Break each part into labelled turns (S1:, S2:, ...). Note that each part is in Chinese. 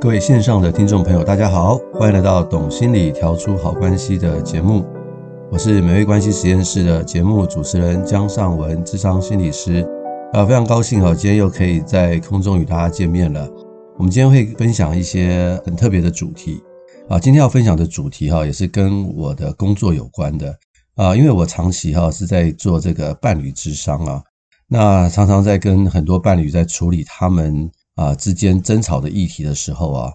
S1: 各位线上的听众朋友，大家好，欢迎来到《懂心理调出好关系》的节目。我是美味关系实验室的节目主持人江尚文，智商心理师。啊，非常高兴哦，今天又可以在空中与大家见面了。我们今天会分享一些很特别的主题啊。今天要分享的主题哈，也是跟我的工作有关的啊，因为我长期哈是在做这个伴侣智商啊，那常常在跟很多伴侣在处理他们。啊，之间争吵的议题的时候啊，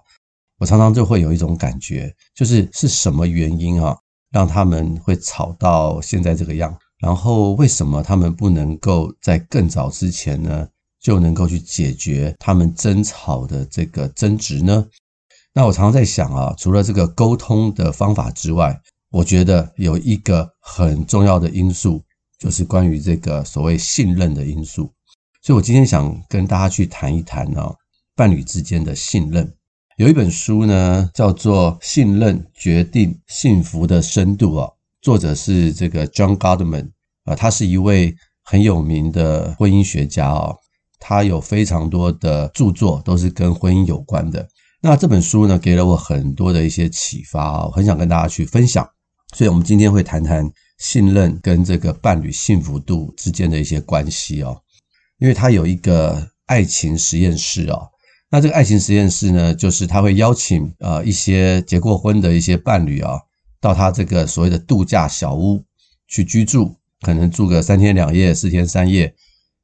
S1: 我常常就会有一种感觉，就是是什么原因啊，让他们会吵到现在这个样？然后为什么他们不能够在更早之前呢，就能够去解决他们争吵的这个争执呢？那我常常在想啊，除了这个沟通的方法之外，我觉得有一个很重要的因素，就是关于这个所谓信任的因素。所以我今天想跟大家去谈一谈哦，伴侣之间的信任。有一本书呢，叫做《信任决定幸福的深度》哦，作者是这个 John Gottman 啊，他是一位很有名的婚姻学家哦，他有非常多的著作都是跟婚姻有关的。那这本书呢，给了我很多的一些启发哦，很想跟大家去分享。所以我们今天会谈谈信任跟这个伴侣幸福度之间的一些关系哦。因为他有一个爱情实验室哦，那这个爱情实验室呢，就是他会邀请呃一些结过婚的一些伴侣啊，到他这个所谓的度假小屋去居住，可能住个三天两夜、四天三夜。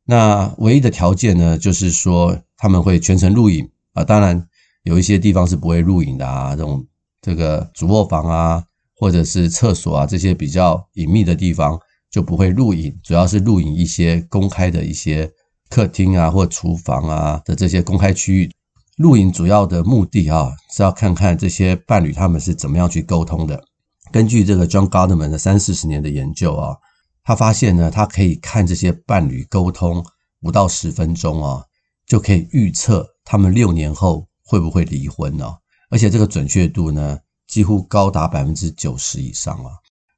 S1: 那唯一的条件呢，就是说他们会全程录影啊，当然有一些地方是不会录影的啊，这种这个主卧房啊，或者是厕所啊这些比较隐秘的地方就不会录影，主要是录影一些公开的一些。客厅啊，或厨房啊的这些公开区域，录影主要的目的啊，是要看看这些伴侣他们是怎么样去沟通的。根据这个 John Gottman 的三四十年的研究啊，他发现呢，他可以看这些伴侣沟通五到十分钟啊，就可以预测他们六年后会不会离婚呢？而且这个准确度呢，几乎高达百分之九十以上啊。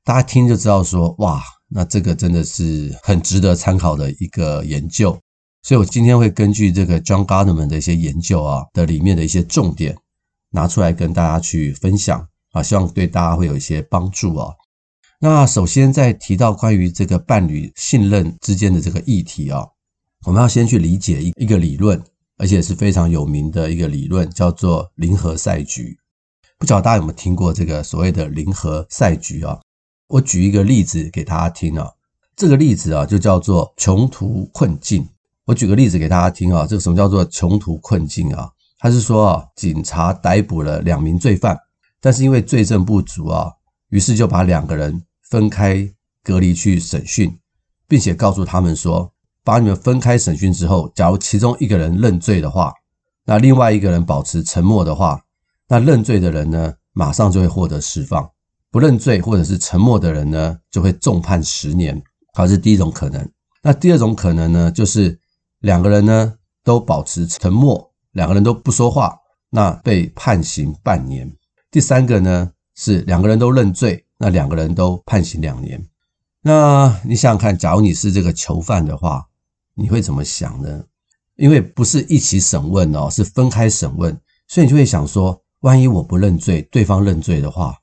S1: 大家听就知道说，哇，那这个真的是很值得参考的一个研究。所以，我今天会根据这个 John Gottman 的一些研究啊的里面的一些重点拿出来跟大家去分享啊，希望对大家会有一些帮助啊。那首先在提到关于这个伴侣信任之间的这个议题啊，我们要先去理解一一个理论，而且是非常有名的一个理论，叫做零和赛局。不知道大家有没有听过这个所谓的零和赛局啊？我举一个例子给大家听啊，这个例子啊就叫做穷途困境。我举个例子给大家听啊，这个什么叫做穷途困境啊？他是说啊，警察逮捕了两名罪犯，但是因为罪证不足啊，于是就把两个人分开隔离去审讯，并且告诉他们说，把你们分开审讯之后，假如其中一个人认罪的话，那另外一个人保持沉默的话，那认罪的人呢，马上就会获得释放；不认罪或者是沉默的人呢，就会重判十年。好，这是第一种可能。那第二种可能呢，就是。两个人呢都保持沉默，两个人都不说话，那被判刑半年。第三个呢是两个人都认罪，那两个人都判刑两年。那你想想看，假如你是这个囚犯的话，你会怎么想呢？因为不是一起审问哦，是分开审问，所以你就会想说，万一我不认罪，对方认罪的话，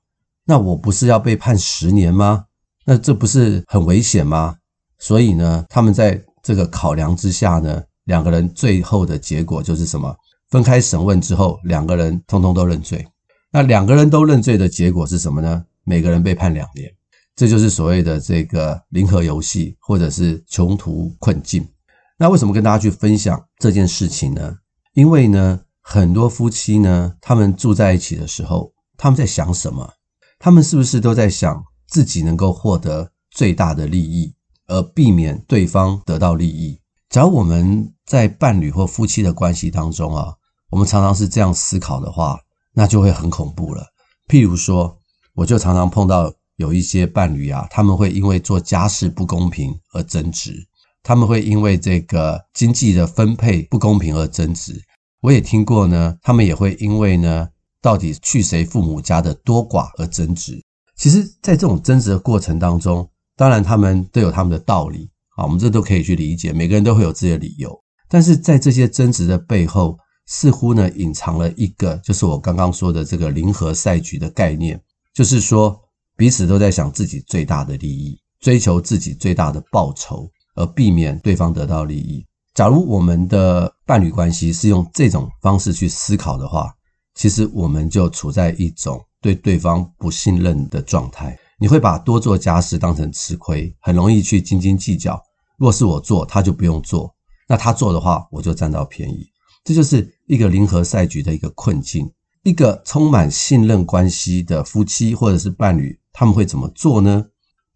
S1: 那我不是要被判十年吗？那这不是很危险吗？所以呢，他们在。这个考量之下呢，两个人最后的结果就是什么？分开审问之后，两个人通通都认罪。那两个人都认罪的结果是什么呢？每个人被判两年。这就是所谓的这个零和游戏，或者是穷途困境。那为什么跟大家去分享这件事情呢？因为呢，很多夫妻呢，他们住在一起的时候，他们在想什么？他们是不是都在想自己能够获得最大的利益？而避免对方得到利益。假如我们在伴侣或夫妻的关系当中啊，我们常常是这样思考的话，那就会很恐怖了。譬如说，我就常常碰到有一些伴侣啊，他们会因为做家事不公平而争执，他们会因为这个经济的分配不公平而争执。我也听过呢，他们也会因为呢，到底去谁父母家的多寡而争执。其实，在这种争执的过程当中，当然他们都有他们的道理啊，我们这都可以去理解，每个人都会有自己的理由。但是在这些争执的背后，似乎呢，隐藏了一个，就是我刚刚说的这个零和赛局的概念，就是说彼此都在想自己最大的利益，追求自己最大的报酬，而避免对方得到利益。假如我们的伴侣关系是用这种方式去思考的话，其实我们就处在一种对对方不信任的状态。你会把多做家事当成吃亏，很容易去斤斤计较。若是我做，他就不用做；那他做的话，我就占到便宜。这就是一个零和赛局的一个困境。一个充满信任关系的夫妻或者是伴侣，他们会怎么做呢？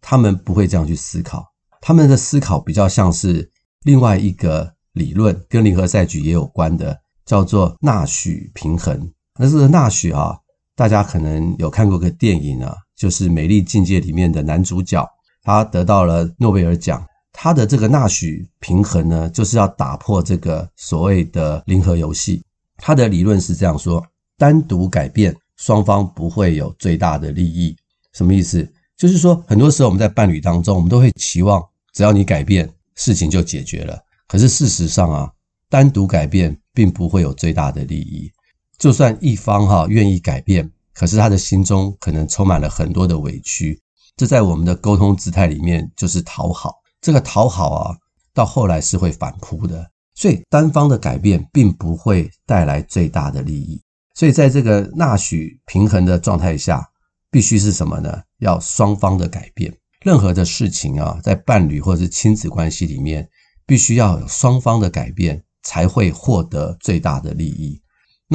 S1: 他们不会这样去思考，他们的思考比较像是另外一个理论，跟零和赛局也有关的，叫做纳许平衡。那这个纳许啊，大家可能有看过个电影啊，就是《美丽境界》里面的男主角，他得到了诺贝尔奖。他的这个纳许平衡呢，就是要打破这个所谓的零和游戏。他的理论是这样说：单独改变，双方不会有最大的利益。什么意思？就是说，很多时候我们在伴侣当中，我们都会期望，只要你改变，事情就解决了。可是事实上啊，单独改变并不会有最大的利益。就算一方哈愿意改变，可是他的心中可能充满了很多的委屈。这在我们的沟通姿态里面就是讨好。这个讨好啊，到后来是会反扑的，所以单方的改变并不会带来最大的利益。所以在这个纳许平衡的状态下，必须是什么呢？要双方的改变。任何的事情啊，在伴侣或者是亲子关系里面，必须要有双方的改变，才会获得最大的利益。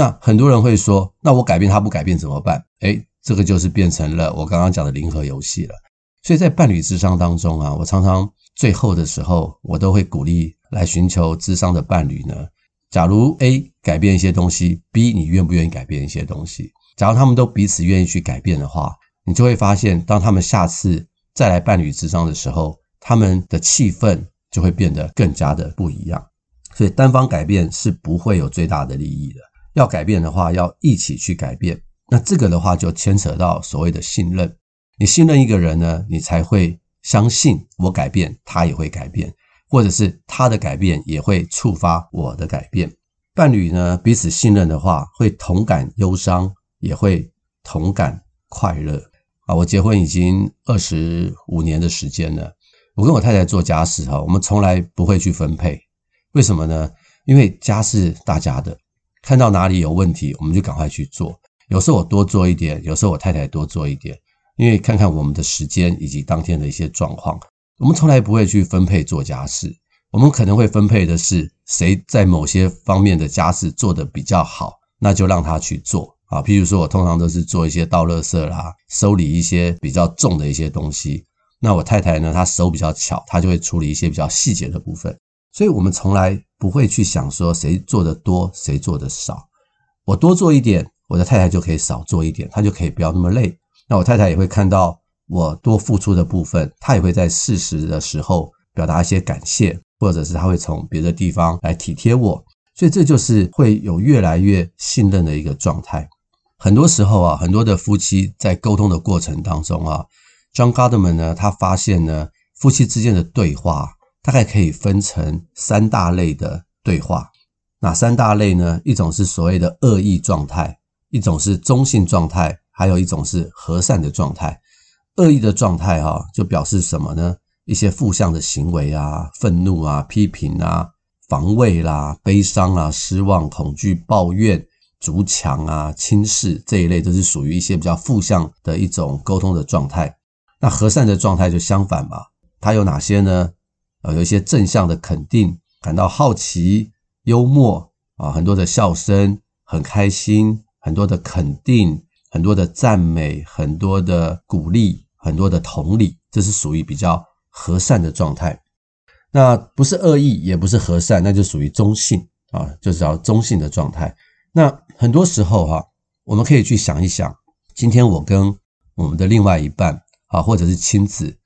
S1: 那很多人会说，那我改变他不改变怎么办？诶，这个就是变成了我刚刚讲的零和游戏了。所以在伴侣智商当中啊，我常常。最后的时候，我都会鼓励来寻求智商的伴侣呢。假如 A 改变一些东西，B 你愿不愿意改变一些东西？假如他们都彼此愿意去改变的话，你就会发现，当他们下次再来伴侣智商的时候，他们的气氛就会变得更加的不一样。所以单方改变是不会有最大的利益的。要改变的话，要一起去改变。那这个的话就牵扯到所谓的信任。你信任一个人呢，你才会。相信我改变，他也会改变，或者是他的改变也会触发我的改变。伴侣呢，彼此信任的话，会同感忧伤，也会同感快乐。啊，我结婚已经二十五年的时间了，我跟我太太做家事哈，我们从来不会去分配。为什么呢？因为家是大家的，看到哪里有问题，我们就赶快去做。有时候我多做一点，有时候我太太多做一点。因为看看我们的时间以及当天的一些状况，我们从来不会去分配做家事。我们可能会分配的是谁在某些方面的家事做得比较好，那就让他去做啊。譬如说，我通常都是做一些倒垃圾啦、收理一些比较重的一些东西。那我太太呢，她手比较巧，她就会处理一些比较细节的部分。所以我们从来不会去想说谁做的多，谁做的少。我多做一点，我的太太就可以少做一点，她就可以不要那么累。那我太太也会看到我多付出的部分，她也会在适时的时候表达一些感谢，或者是她会从别的地方来体贴我，所以这就是会有越来越信任的一个状态。很多时候啊，很多的夫妻在沟通的过程当中啊，John Gottman 呢，他发现呢，夫妻之间的对话大概可以分成三大类的对话。哪三大类呢？一种是所谓的恶意状态，一种是中性状态。还有一种是和善的状态，恶意的状态哈，就表示什么呢？一些负向的行为啊，愤怒啊，批评啊，防卫啦，悲伤啊，失望、恐惧、抱怨、筑墙啊，轻视这一类，都是属于一些比较负向的一种沟通的状态。那和善的状态就相反嘛，它有哪些呢？呃，有一些正向的肯定，感到好奇、幽默啊，很多的笑声，很开心，很多的肯定。很多的赞美，很多的鼓励，很多的同理，这是属于比较和善的状态。那不是恶意，也不是和善，那就属于中性啊，就是叫中性的状态。那很多时候哈、我们可以去想一想，今天我跟我们的另外一半啊，或者是亲子，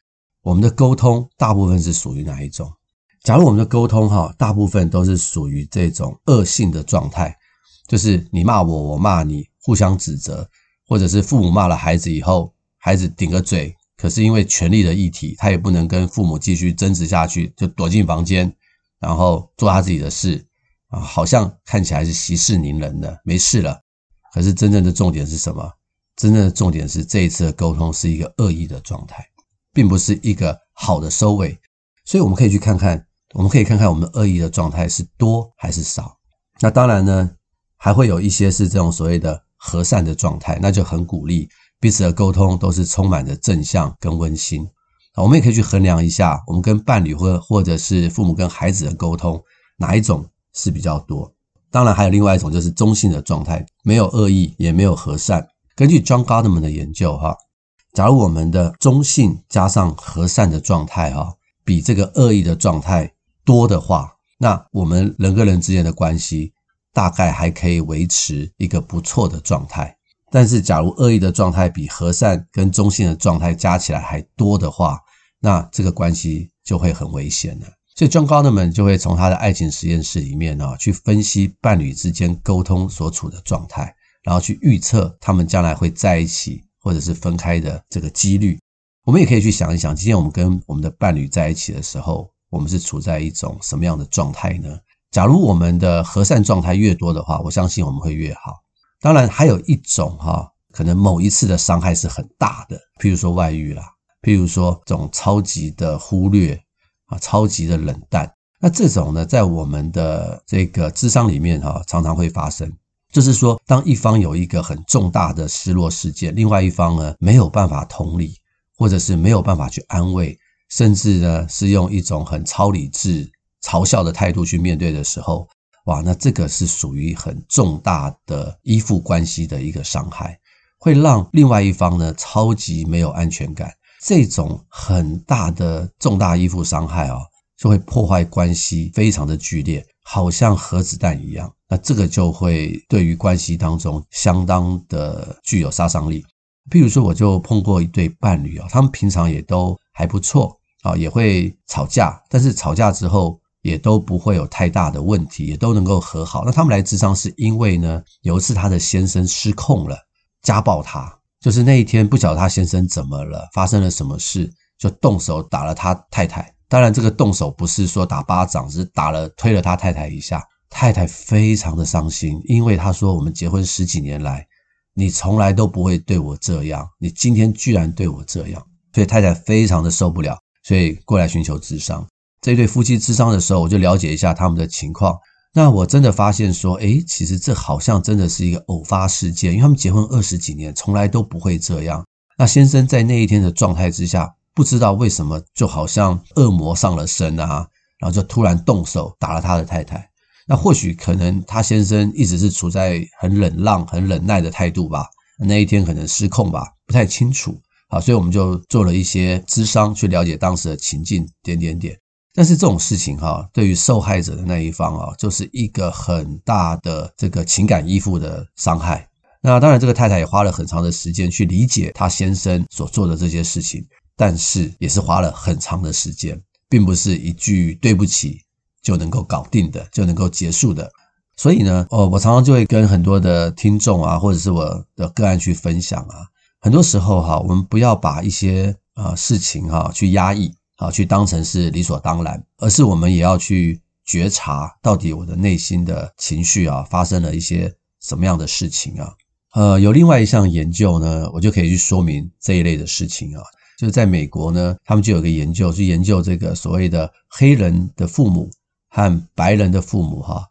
S1: 我们的沟通大部分是属于哪一种？假如我们的沟通哈，大部分都是属于这种恶性的状态，就是你骂我，我骂你，互相指责，或者是父母骂了孩子以后，孩子顶个嘴。可是因为权力的议题，他也不能跟父母继续争执下去，就躲进房间，然后做他自己的事啊，好像看起来是息事宁人的，没事了。可是真正的重点是什么？真正的重点是这一次的沟通是一个恶意的状态，并不是一个好的收尾。所以我们可以去看看，我们可以看看我们恶意的状态是多还是少。那当然呢，还会有一些是这种所谓的和善的状态，那就很鼓励。彼此的沟通都是充满着正向跟温馨，我们也可以去衡量一下，我们跟伴侣或或者是父母跟孩子的沟通哪一种是比较多。当然还有另外一种就是中性的状态，没有恶意也没有和善。根据 John Gottman 的研究哈，假如我们的中性加上和善的状态哈，比这个恶意的状态多的话，那我们人跟人之间的关系大概还可以维持一个不错的状态。但是，假如恶意的状态比和善跟中性的状态加起来还多的话，那这个关系就会很危险了。所以，John Gottman 就会从他的爱情实验室里面呢，去分析伴侣之间沟通所处的状态，然后去预测他们将来会在一起或者是分开的这个几率。我们也可以去想一想，今天我们跟我们的伴侣在一起的时候，我们是处在一种什么样的状态呢？假如我们的和善状态越多的话，我相信我们会越好。当然，还有一种哈，可能某一次的伤害是很大的，譬如说外遇啦，譬如说这种超级的忽略啊，超级的冷淡。那这种呢，在我们的这个智商里面哈，常常会发生。就是说，当一方有一个很重大的失落事件，另外一方呢，没有办法同理，或者是没有办法去安慰，甚至呢，是用一种很超理智、嘲笑的态度去面对的时候。哇，那这个是属于很重大的依附关系的一个伤害，会让另外一方呢超级没有安全感。这种很大的重大依附伤害啊，就会破坏关系，非常的剧烈，好像核子弹一样。那这个就会对于关系当中相当的具有杀伤力。譬如说，我就碰过一对伴侣啊，他们平常也都还不错啊，也会吵架，但是吵架之后。也都不会有太大的问题，也都能够和好。那他们来咨商是因为呢，有一次他的先生失控了，家暴他，就是那一天不晓得他先生怎么了，发生了什么事，就动手打了他太太。当然，这个动手不是说打巴掌，只是打了推了他太太一下。太太非常的伤心，因为他说：“我们结婚十几年来，你从来都不会对我这样，你今天居然对我这样。”所以太太非常的受不了，所以过来寻求智商。这对夫妻智商的时候，我就了解一下他们的情况。那我真的发现说，诶，其实这好像真的是一个偶发事件，因为他们结婚二十几年，从来都不会这样。那先生在那一天的状态之下，不知道为什么，就好像恶魔上了身啊，然后就突然动手打了他的太太。那或许可能他先生一直是处在很冷浪、很忍耐的态度吧，那一天可能失控吧，不太清楚。好，所以我们就做了一些咨商，去了解当时的情境，点点点。但是这种事情哈，对于受害者的那一方啊，就是一个很大的这个情感依附的伤害。那当然，这个太太也花了很长的时间去理解她先生所做的这些事情，但是也是花了很长的时间，并不是一句对不起就能够搞定的，就能够结束的。所以呢，哦，我常常就会跟很多的听众啊，或者是我的个案去分享啊，很多时候哈，我们不要把一些啊事情哈去压抑。啊，去当成是理所当然，而是我们也要去觉察，到底我的内心的情绪啊，发生了一些什么样的事情啊？呃，有另外一项研究呢，我就可以去说明这一类的事情啊。就是在美国呢，他们就有个研究，去研究这个所谓的黑人的父母和白人的父母哈，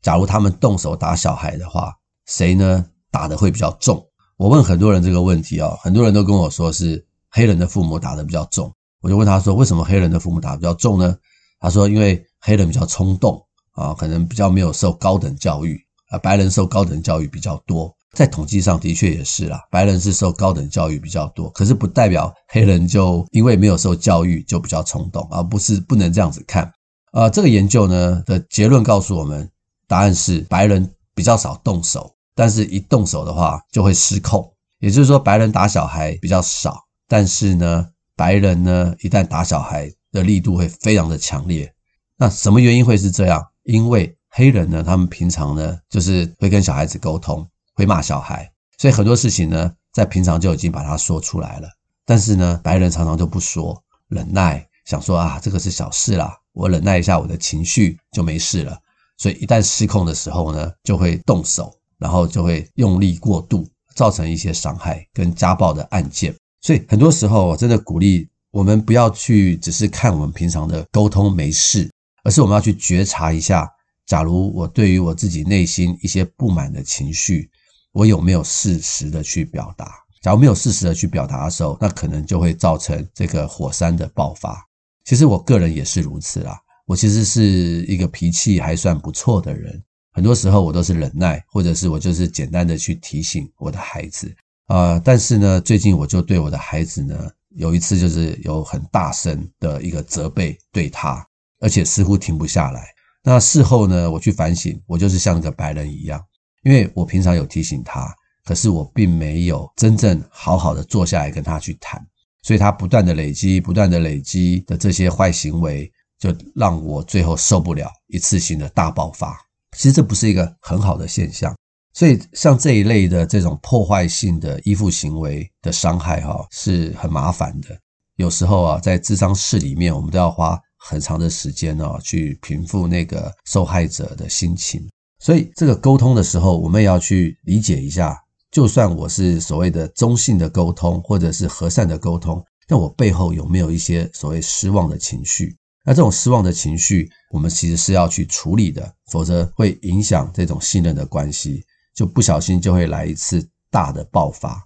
S1: 假如他们动手打小孩的话，谁呢打的会比较重？我问很多人这个问题啊，很多人都跟我说是黑人的父母打的比较重。我就问他说：“为什么黑人的父母打得比较重呢？”他说：“因为黑人比较冲动啊，可能比较没有受高等教育啊，白人受高等教育比较多，在统计上的确也是啦，白人是受高等教育比较多，可是不代表黑人就因为没有受教育就比较冲动，而不是不能这样子看。呃，这个研究呢的结论告诉我们，答案是白人比较少动手，但是一动手的话就会失控。也就是说，白人打小孩比较少，但是呢，白人呢一旦打小孩的力度会非常的强烈。那什么原因会是这样？因为黑人呢，他们平常呢就是会跟小孩子沟通。会骂小孩，所以很多事情呢，在平常就已经把它说出来了。但是呢，白人常常就不说，忍耐，想说啊，这个是小事啦，我忍耐一下我的情绪就没事了。所以一旦失控的时候呢，就会动手，然后就会用力过度，造成一些伤害跟家暴的案件。所以很多时候，我真的鼓励我们不要去只是看我们平常的沟通没事，而是我们要去觉察一下，假如我对于我自己内心一些不满的情绪。我有没有适时的去表达？假如没有适时的去表达的时候，那可能就会造成这个火山的爆发。其实我个人也是如此啦。我其实是一个脾气还算不错的人，很多时候我都是忍耐，或者是我就是简单的去提醒我的孩子啊。但是呢，最近我就对我的孩子呢，有一次就是有很大声的一个责备对他，而且似乎停不下来。那事后呢，我去反省，我就是像个白人一样。因为我平常有提醒他，可是我并没有真正好好的坐下来跟他去谈，所以他不断的累积、不断的累积的这些坏行为，就让我最后受不了，一次性的大爆发。其实这不是一个很好的现象，所以像这一类的这种破坏性的依附行为的伤害，哈，是很麻烦的。有时候啊，在智商室里面，我们都要花很长的时间哦，去平复那个受害者的心情。所以，这个沟通的时候，我们也要去理解一下。就算我是所谓的中性的沟通，或者是和善的沟通，但我背后有没有一些所谓失望的情绪？那这种失望的情绪，我们其实是要去处理的，否则会影响这种信任的关系，就不小心就会来一次大的爆发。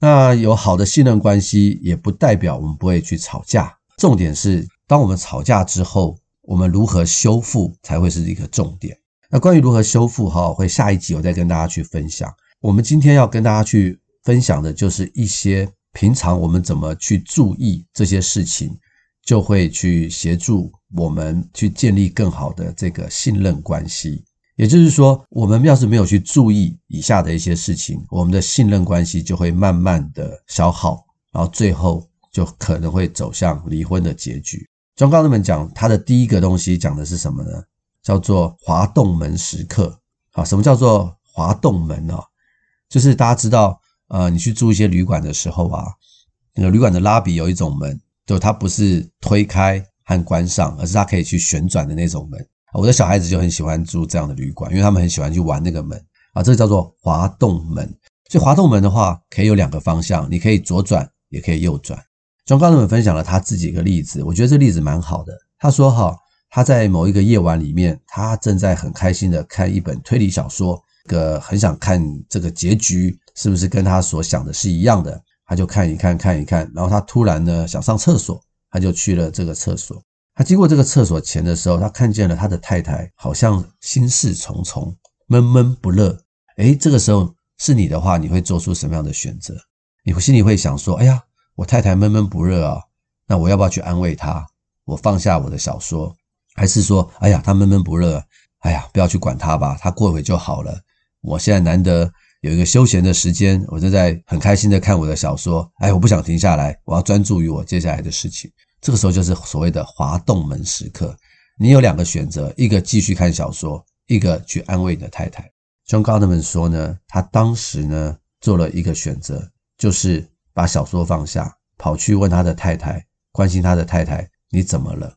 S1: 那有好的信任关系，也不代表我们不会去吵架。重点是，当我们吵架之后，我们如何修复才会是一个重点。那关于如何修复哈，会下一集我再跟大家去分享。我们今天要跟大家去分享的就是一些平常我们怎么去注意这些事情，就会去协助我们去建立更好的这个信任关系。也就是说，我们要是没有去注意以下的一些事情，我们的信任关系就会慢慢的消耗，然后最后就可能会走向离婚的结局。庄高人们讲他的第一个东西讲的是什么呢？叫做滑动门时刻，啊，什么叫做滑动门呢？就是大家知道，呃，你去住一些旅馆的时候啊，那个旅馆的拉比有一种门，就它不是推开和关上，而是它可以去旋转的那种门。我的小孩子就很喜欢住这样的旅馆，因为他们很喜欢去玩那个门啊，这个叫做滑动门。所以滑动门的话，可以有两个方向，你可以左转，也可以右转。庄高人们分享了他自己一个例子，我觉得这例子蛮好的。他说哈。他在某一个夜晚里面，他正在很开心的看一本推理小说，个很想看这个结局是不是跟他所想的是一样的，他就看一看看一看，然后他突然呢想上厕所，他就去了这个厕所。他经过这个厕所前的时候，他看见了他的太太好像心事重重，闷闷不乐。诶，这个时候是你的话，你会做出什么样的选择？你心里会想说：哎呀，我太太闷闷不乐啊，那我要不要去安慰她？我放下我的小说。还是说，哎呀，他闷闷不乐，哎呀，不要去管他吧，他过会就好了。我现在难得有一个休闲的时间，我正在很开心的看我的小说，哎，我不想停下来，我要专注于我接下来的事情。这个时候就是所谓的滑动门时刻。你有两个选择，一个继续看小说，一个去安慰你的太太。John Gottman 说呢，他当时呢做了一个选择，就是把小说放下，跑去问他的太太，关心他的太太，你怎么了？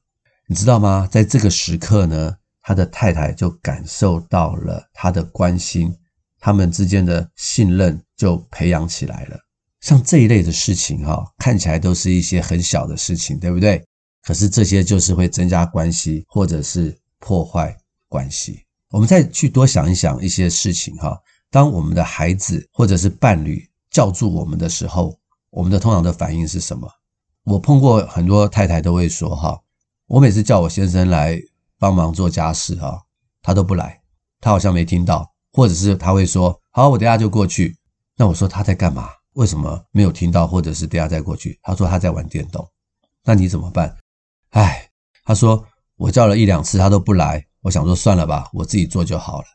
S1: 你知道吗？在这个时刻呢，他的太太就感受到了他的关心，他们之间的信任就培养起来了。像这一类的事情，哈，看起来都是一些很小的事情，对不对？可是这些就是会增加关系，或者是破坏关系。我们再去多想一想一些事情，哈。当我们的孩子或者是伴侣叫住我们的时候，我们的通常的反应是什么？我碰过很多太太都会说，哈。我每次叫我先生来帮忙做家事啊，他都不来，他好像没听到，或者是他会说好，我等下就过去。那我说他在干嘛？为什么没有听到？或者是等下再过去？他说他在玩电动。那你怎么办？哎，他说我叫了一两次他都不来。我想说算了吧，我自己做就好了。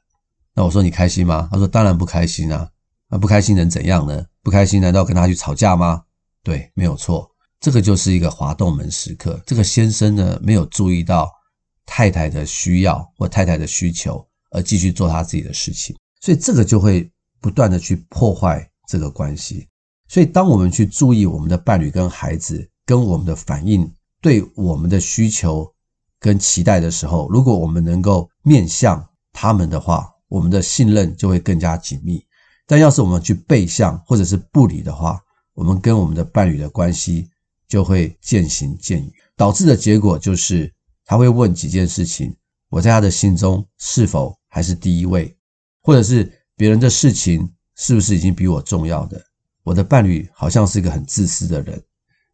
S1: 那我说你开心吗？他说当然不开心啊。那不开心能怎样呢？不开心难道跟他去吵架吗？对，没有错。这个就是一个滑动门时刻。这个先生呢，没有注意到太太的需要或太太的需求，而继续做他自己的事情，所以这个就会不断的去破坏这个关系。所以，当我们去注意我们的伴侣跟孩子跟我们的反应，对我们的需求跟期待的时候，如果我们能够面向他们的话，我们的信任就会更加紧密。但要是我们去背向或者是不理的话，我们跟我们的伴侣的关系就会渐行渐远，导致的结果就是他会问几件事情：我在他的心中是否还是第一位？或者是别人的事情是不是已经比我重要的？我的伴侣好像是一个很自私的人，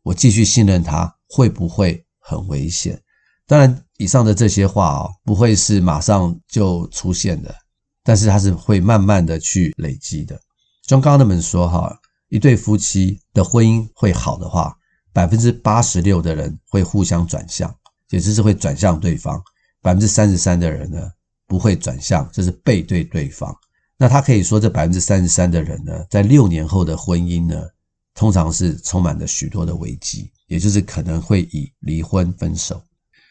S1: 我继续信任他会不会很危险？当然，以上的这些话啊，不会是马上就出现的，但是它是会慢慢的去累积的。像刚刚那本说哈，一对夫妻的婚姻会好的话，百分之八十六的人会互相转向，也就是会转向对方；百分之三十三的人呢，不会转向，就是背对对方。那他可以说，这百分之三十三的人呢，在六年后的婚姻呢，通常是充满了许多的危机，也就是可能会以离婚分手。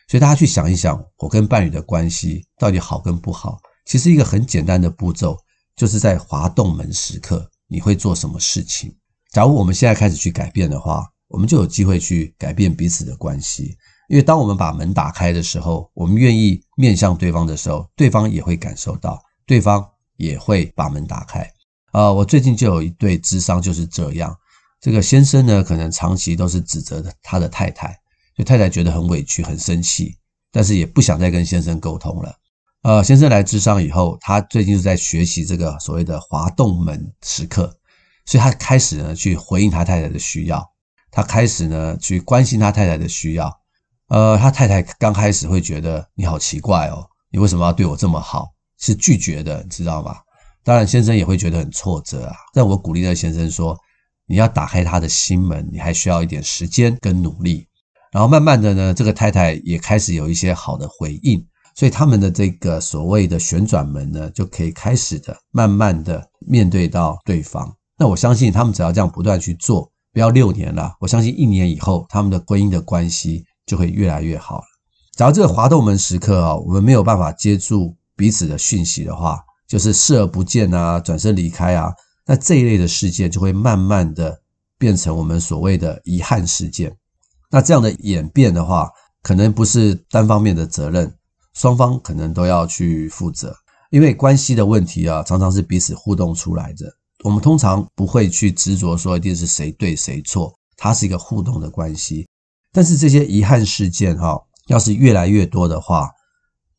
S1: 所以大家去想一想，我跟伴侣的关系到底好跟不好？其实一个很简单的步骤，就是在滑动门时刻，你会做什么事情？假如我们现在开始去改变的话，我们就有机会去改变彼此的关系。因为当我们把门打开的时候，我们愿意面向对方的时候，对方也会感受到，对方。也会把门打开啊！我最近就有一对咨商就是这样。这个先生呢，可能长期都是指责他的太太，就太太觉得很委屈、很生气，但是也不想再跟先生沟通了。呃，先生来咨商以后，他最近是在学习这个所谓的滑动门时刻，所以他开始呢去回应他太太的需要，他开始呢去关心他太太的需要。呃，他太太刚开始会觉得你好奇怪哦，你为什么要对我这么好？是拒绝的，你知道吗？当然，先生也会觉得很挫折啊。但我鼓励那先生说：“你要打开他的心门，你还需要一点时间跟努力。”然后慢慢的呢，这个太太也开始有一些好的回应，所以他们的这个所谓的旋转门呢，就可以开始的慢慢的面对到对方。那我相信他们只要这样不断去做，不要六年了，我相信一年以后，他们的婚姻的关系就会越来越好了。假如这个滑动门时刻啊，我们没有办法接住。彼此的讯息的话，就是视而不见啊，转身离开啊，那这一类的事件就会慢慢的变成我们所谓的遗憾事件。那这样的演变的话，可能不是单方面的责任，双方可能都要去负责。因为关系的问题啊，常常是彼此互动出来的。我们通常不会去执着说一定是谁对谁错，它是一个互动的关系。但是这些遗憾事件哈，要是越来越多的话，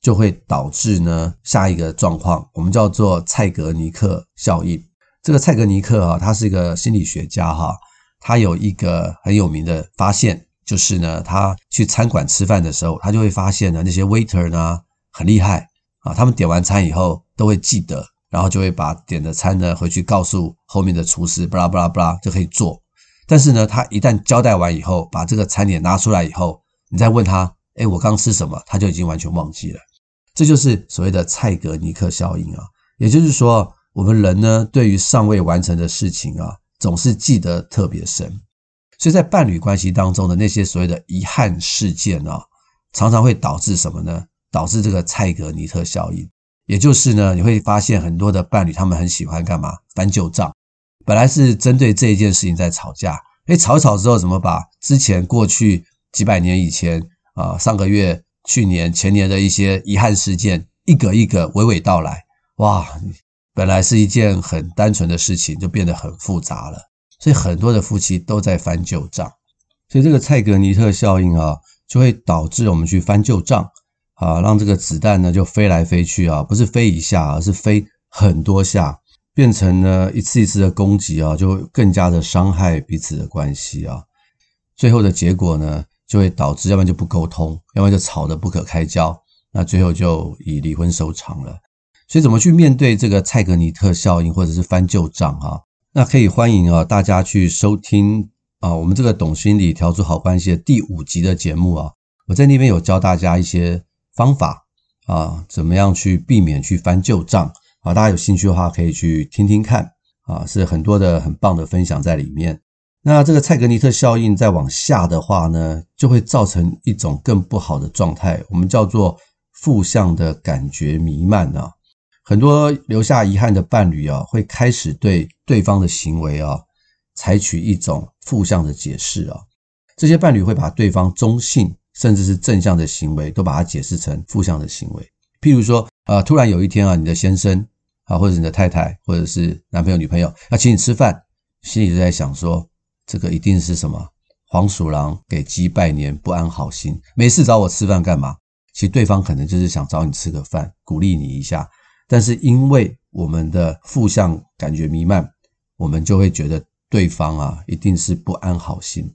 S1: 就会导致呢下一个状况，我们叫做蔡格尼克效应。这个蔡格尼克啊，他是一个心理学家哈，他有一个很有名的发现，就是呢，他去餐馆吃饭的时候，他就会发现呢，那些 waiter 呢很厉害啊，他们点完餐以后都会记得，然后就会把点的餐呢回去告诉后面的厨师，巴拉巴拉巴拉就可以做。但是呢，他一旦交代完以后，把这个餐点拿出来以后，你再问他，诶，我刚吃什么？他就已经完全忘记了。这就是所谓的蔡格尼克效应啊，也就是说，我们人呢，对于尚未完成的事情啊，总是记得特别深。所以在伴侣关系当中的那些所谓的遗憾事件啊，常常会导致什么呢？导致这个蔡格尼克效应，也就是呢，你会发现很多的伴侣他们很喜欢干嘛？翻旧账。本来是针对这一件事情在吵架，诶，吵吵之后，怎么把之前过去几百年以前啊，上个月。去年、前年的一些遗憾事件，一个一个娓娓道来，哇！本来是一件很单纯的事情，就变得很复杂了。所以很多的夫妻都在翻旧账。所以这个蔡格尼特效应啊，就会导致我们去翻旧账啊，让这个子弹呢就飞来飞去啊，不是飞一下，而是飞很多下，变成呢一次一次的攻击啊，就更加的伤害彼此的关系啊。最后的结果呢，就会导致，要不然就不沟通，要不然就吵得不可开交，那最后就以离婚收场了。所以怎么去面对这个蔡格尼特效应或者是翻旧账哈？那可以欢迎啊大家去收听啊我们这个懂心理调出好关系的第五集的节目啊，我在那边有教大家一些方法啊，怎么样去避免去翻旧账啊？大家有兴趣的话可以去听听看啊，是很多的很棒的分享在里面。那这个蔡格尼特效应再往下的话呢，就会造成一种更不好的状态，我们叫做负向的感觉弥漫啊。很多留下遗憾的伴侣啊，会开始对对方的行为啊，采取一种负向的解释啊。这些伴侣会把对方中性甚至是正向的行为，都把它解释成负向的行为。譬如说，呃，突然有一天啊，你的先生啊，或者你的太太，或者是男朋友、女朋友要请你吃饭，心里就在想说，这个一定是什么黄鼠狼给鸡拜年，不安好心，没事找我吃饭干嘛？其实对方可能就是想找你吃个饭，鼓励你一下。但是因为我们的负向感觉弥漫，我们就会觉得对方啊一定是不安好心，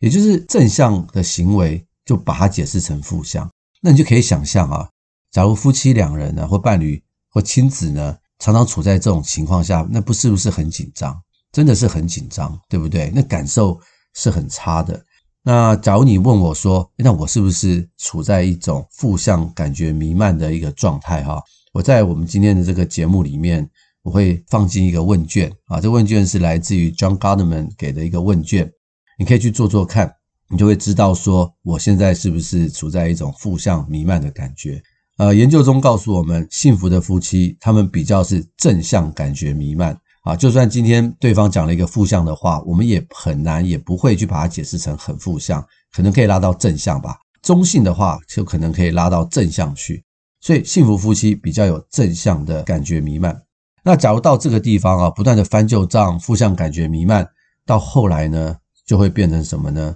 S1: 也就是正向的行为就把它解释成负向。那你就可以想象啊，假如夫妻两人呢，或伴侣或亲子呢，常常处在这种情况下，那不是不是很紧张？真的是很紧张，对不对？那感受是很差的。那假如你问我说，那我是不是处在一种负向感觉弥漫的一个状态？哈。我在我们今天的这个节目里面，我会放进一个问卷啊，这问卷是来自于 John Gottman 给的一个问卷，你可以去做做看，你就会知道说我现在是不是处在一种负向弥漫的感觉。呃，研究中告诉我们，幸福的夫妻他们比较是正向感觉弥漫啊，就算今天对方讲了一个负向的话，我们也很难也不会去把它解释成很负向，可能可以拉到正向吧。中性的话就可能可以拉到正向去。所以，幸福夫妻比较有正向的感觉弥漫。那假如到这个地方啊，不断的翻旧账，负向感觉弥漫，到后来呢，就会变成什么呢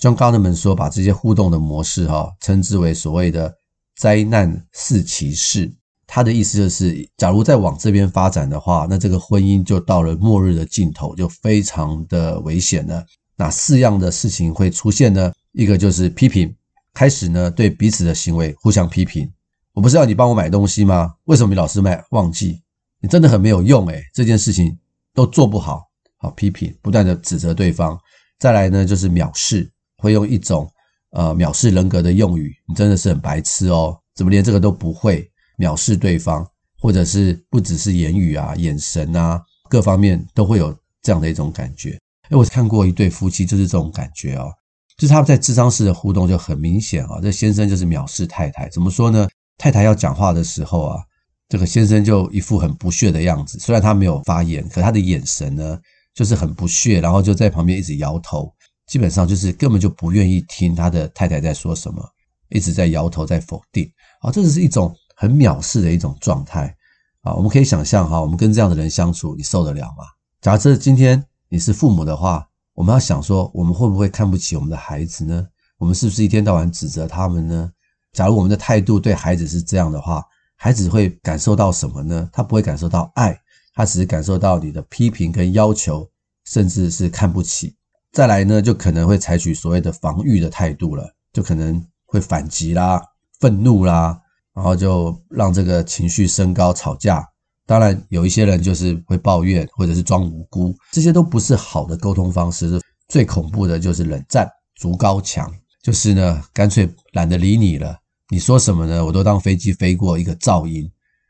S1: ？John Gottman 说，把这些互动的模式哈、称之为所谓的灾难四骑士。他的意思就是，假如再往这边发展的话，那这个婚姻就到了末日的尽头，就非常的危险了。那四样的事情会出现呢？一个就是批评，开始呢对彼此的行为互相批评。我不是要你帮我买东西吗？为什么你老是买忘记？你真的很没有用诶，这件事情都做不好。好，批评，不断的指责对方。再来呢，就是藐视，会用一种呃藐视人格的用语。你真的是很白痴哦，怎么连这个都不会？藐视对方，或者是不只是言语啊，眼神啊，各方面都会有这样的一种感觉。诶，我看过一对夫妻就是这种感觉哦，就是他们在智商室的互动就很明显啊。这先生就是藐视太太，怎么说呢？太太要讲话的时候啊，这个先生就一副很不屑的样子。虽然他没有发言，可他的眼神呢，就是很不屑，然后就在旁边一直摇头，基本上就是根本就不愿意听他的太太在说什么，一直在摇头，在否定。啊，这只是一种很藐视的一种状态啊。我们可以想象哈，我们跟这样的人相处，你受得了吗？假设今天你是父母的话，我们要想说，我们会不会看不起我们的孩子呢？我们是不是一天到晚指责他们呢？假如我们的态度对孩子是这样的话，孩子会感受到什么呢？他不会感受到爱，他只是感受到你的批评跟要求，甚至是看不起。再来呢，就可能会采取所谓的防御的态度了，就可能会反击啦、愤怒啦，然后就让这个情绪升高、吵架。当然，有一些人就是会抱怨或者是装无辜，这些都不是好的沟通方式。最恐怖的就是冷战、筑高墙。就是呢，干脆懒得理你了。你说什么呢？我都当飞机飞过一个噪音。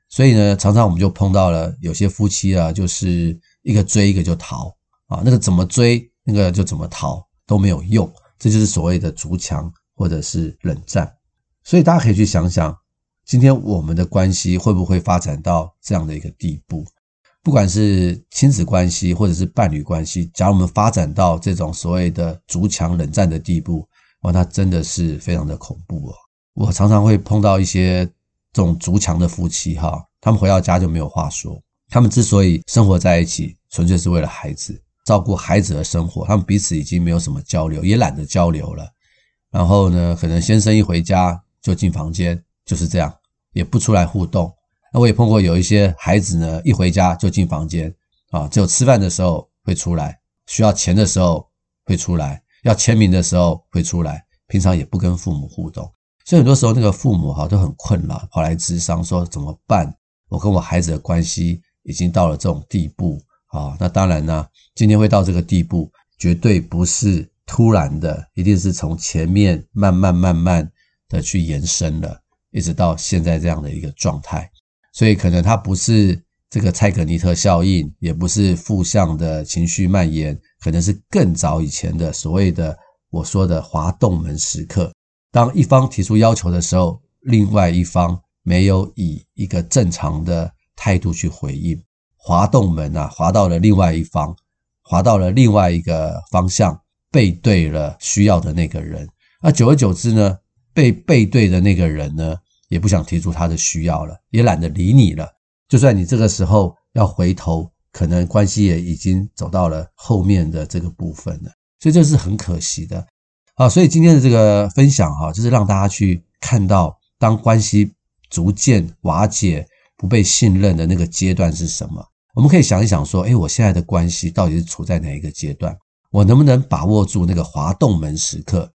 S1: 所以呢，常常我们就碰到了有些夫妻啊，就是一个追一个就逃啊，那个怎么追，那个就怎么逃都没有用。这就是所谓的筑墙或者是冷战。所以大家可以去想想，今天我们的关系会不会发展到这样的一个地步？不管是亲子关系或者是伴侣关系，假如我们发展到这种所谓的筑墙冷战的地步。哇，那真的是非常的恐怖哦！我常常会碰到一些这种筑墙的夫妻哈，他们回到家就没有话说。他们之所以生活在一起，纯粹是为了孩子，照顾孩子的生活。他们彼此已经没有什么交流，也懒得交流了。然后呢，可能先生一回家就进房间，就是这样，也不出来互动。那我也碰过有一些孩子呢，一回家就进房间啊，只有吃饭的时候会出来，需要钱的时候会出来。要签名的时候会出来，平常也不跟父母互动，所以很多时候那个父母哈都很困扰，跑来咨商说怎么办？我跟我孩子的关系已经到了这种地步啊。那当然呢，今天会到这个地步，绝对不是突然的，一定是从前面慢慢慢慢的去延伸了，一直到现在这样的一个状态。所以可能它不是这个蔡格尼特效应，也不是负向的情绪蔓延，可能是更早以前的所谓的我说的滑动门时刻。当一方提出要求的时候，另外一方没有以一个正常的态度去回应，滑动门啊，滑到了另外一方，滑到了另外一个方向，背对了需要的那个人。那久而久之呢，被背对的那个人呢，也不想提出他的需要了，也懒得理你了。就算你这个时候要回头，可能关系也已经走到了后面的这个部分了。所以这是很可惜的。啊，所以今天的这个分享哈，就是让大家去看到，当关系逐渐瓦解、不被信任的那个阶段是什么。我们可以想一想说，诶，我现在的关系到底是处在哪一个阶段？我能不能把握住那个滑动门时刻？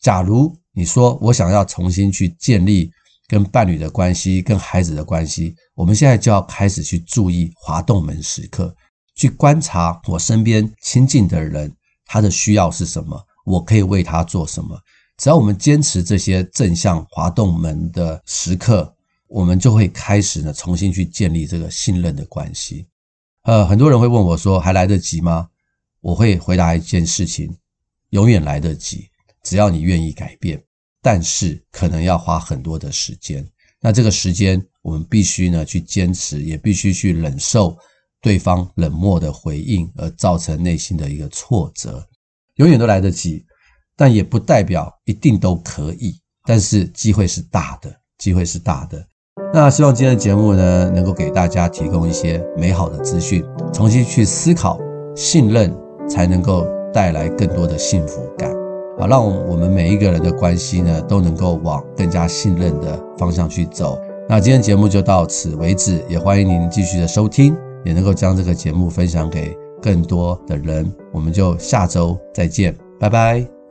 S1: 假如你说我想要重新去建立跟伴侣的关系、跟孩子的关系，我们现在就要开始去注意滑动门时刻，去观察我身边亲近的人，他的需要是什么。我可以为他做什么？只要我们坚持这些正向滑动门的时刻，我们就会开始呢，重新去建立这个信任的关系。呃，很多人会问我说，还来得及吗？我会回答一件事情：永远来得及，只要你愿意改变。但是可能要花很多的时间。那这个时间，我们必须呢去坚持，也必须去忍受对方冷漠的回应，而造成内心的一个挫折。永远都来得及，但也不代表一定都可以。但是机会是大的，机会是大的。那希望今天的节目呢，能够给大家提供一些美好的资讯，重新去思考，信任才能够带来更多的幸福感。好，让我们每一个人的关系呢，都能够往更加信任的方向去走。那今天节目就到此为止，也欢迎您继续的收听，也能够将这个节目分享给。更多的人，我们就下周再见，拜拜。